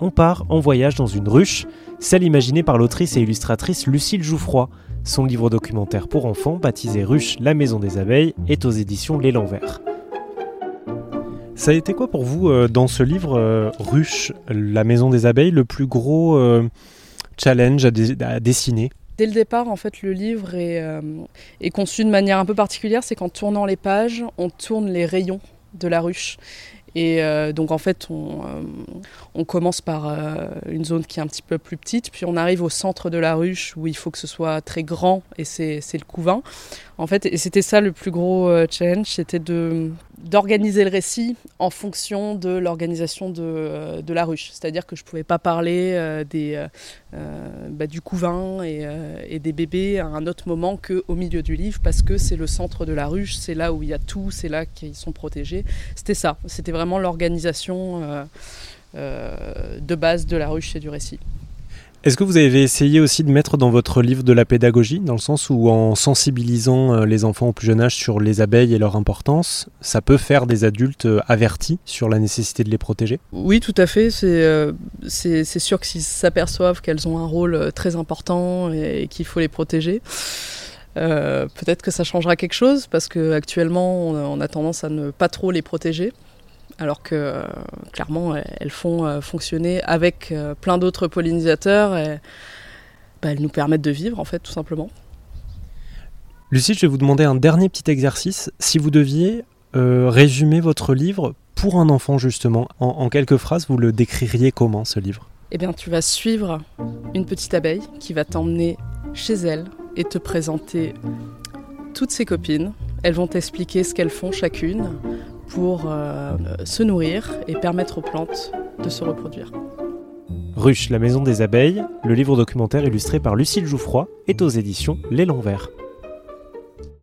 on part en voyage dans une ruche, celle imaginée par l'autrice et illustratrice Lucille Jouffroy. Son livre documentaire pour enfants, baptisé Ruche, la maison des abeilles, est aux éditions L'Élan Vert. Ça a été quoi pour vous euh, dans ce livre euh, Ruche, la maison des abeilles, le plus gros euh, challenge à, dessiner? Dès le départ, en fait, le livre est, est conçu de manière un peu particulière. C'est qu'en tournant les pages, on tourne les rayons de la ruche. Et euh, donc en fait, on, euh, commence par euh, une zone qui est un petit peu plus petite, puis on arrive au centre de la ruche où il faut que ce soit très grand, et c'est le couvain. En fait, et c'était ça le plus gros challenge, c'était de d'organiser le récit en fonction de l'organisation de, de, la ruche. C'est-à-dire que je ne pouvais pas parler des, bah, du couvain et, des bébés à un autre moment qu'au milieu du livre, parce que c'est le centre de la ruche, c'est là où il y a tout, c'est là qu'ils sont protégés. C'était ça, c'était vraiment l'organisation euh, euh, de base de la ruche et du récit. Est-ce que vous avez essayé aussi de mettre dans votre livre de la pédagogie, dans le sens où en sensibilisant euh, les enfants au plus jeune âge sur les abeilles et leur importance, ça peut faire des adultes avertis sur la nécessité de les protéger? Oui, tout à fait. C'est sûr que s'ils s'aperçoivent qu'elles ont un rôle très important et, qu'il faut les protéger, peut-être que ça changera quelque chose, parce qu'actuellement, on a tendance à ne pas trop les protéger alors que euh, clairement elles font euh, fonctionner avec euh, plein d'autres pollinisateurs et bah, elles nous permettent de vivre en fait tout simplement. Lucie, je vais vous demander un dernier petit exercice. Si vous deviez résumer votre livre pour un enfant justement, en, quelques phrases, vous le décririez comment ce livre? Eh bien, tu vas suivre une petite abeille qui va t'emmener chez elle et te présenter toutes ses copines. Elles vont t'expliquer ce qu'elles font chacune, pour euh, se nourrir et permettre aux plantes de se reproduire. Ruche, la maison des abeilles, le livre documentaire illustré par Lucille Jouffroy, est aux éditions L'Élan Vert.